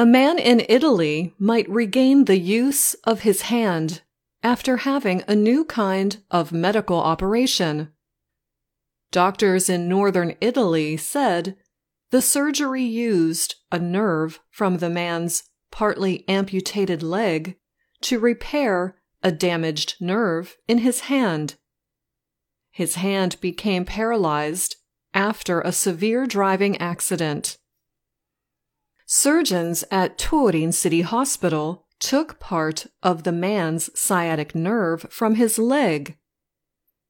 A man in Italy might regain the use of his hand after having a new kind of medical operation. Doctors in northern Italy said the surgery used a nerve from the man's partly amputated leg to repair a damaged nerve in his hand. His hand became paralyzed after a severe driving accident. Surgeons at Turin City Hospital took part of the man's sciatic nerve from his leg.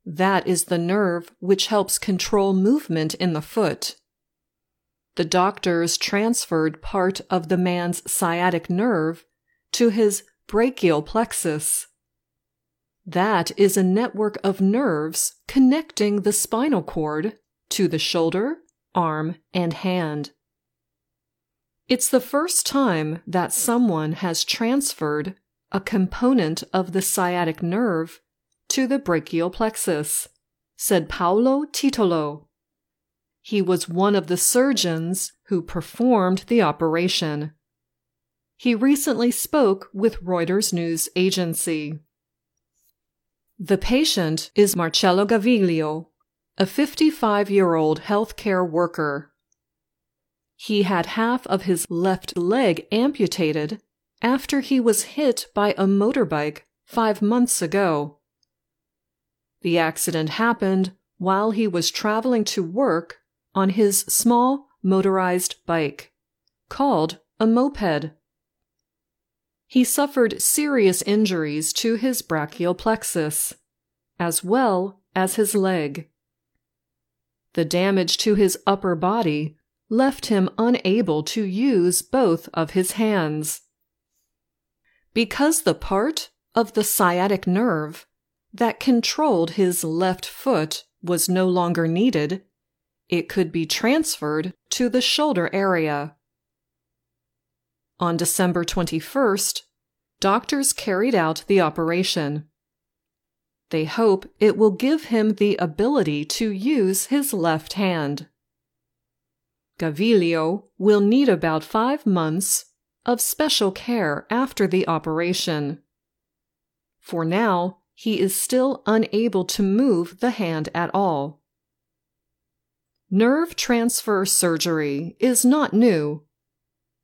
That is the nerve which helps control movement in the foot. The doctors transferred part of the man's sciatic nerve to his brachial plexus. That is a network of nerves connecting the spinal cord to the shoulder, arm, and hand. It's the first time that someone has transferred a component of the sciatic nerve to the brachial plexus, said Paolo Titolo. He was one of the surgeons who performed the operation. He recently spoke with Reuters News Agency. The patient is Marcello Gaviglio, a 55 year old healthcare worker. He had half of his left leg amputated after he was hit by a motorbike five months ago. The accident happened while he was traveling to work on his small motorized bike, called a moped. He suffered serious injuries to his brachial plexus, as well as his leg. The damage to his upper body left him unable to use both of his hands. Because the part of the sciatic nerve that controlled his left foot was no longer needed, it could be transferred to the shoulder area. On December 21st, doctors carried out the operation. They hope it will give him the ability to use his left hand. Gaviglio will need about five months of special care after the operation. For now, he is still unable to move the hand at all. Nerve transfer surgery is not new,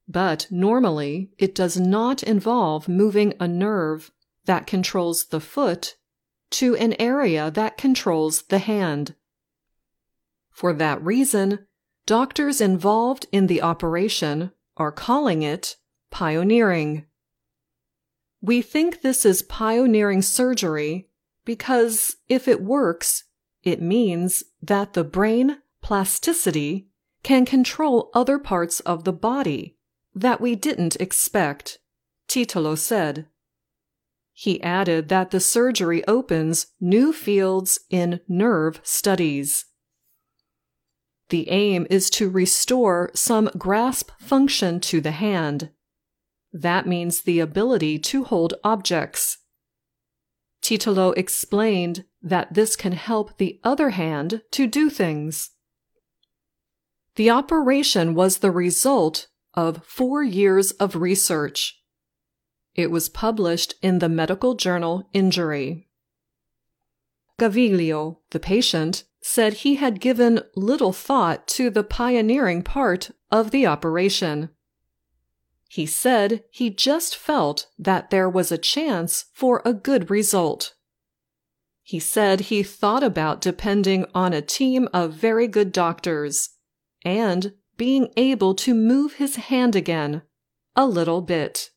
but normally it does not involve moving a nerve that controls the foot to an area that controls the hand. For that reason, doctors involved in the operation are calling it pioneering. We think this is pioneering surgery because if it works, it means that the brain plasticity can control other parts of the body that we didn't expect, Titolo said. He added that the surgery opens new fields in nerve studies. The aim is to restore some grasp function to the hand. That means the ability to hold objects. Titolo explained that this can help the other hand to do things. The operation was the result of four years of research. It was published in the medical journal Injury. Gaviglio, the patient, said he had given little thought to the pioneering part of the operation. He said he just felt that there was a chance for a good result. He said he thought about depending on a team of very good doctors and being able to move his hand again a little bit.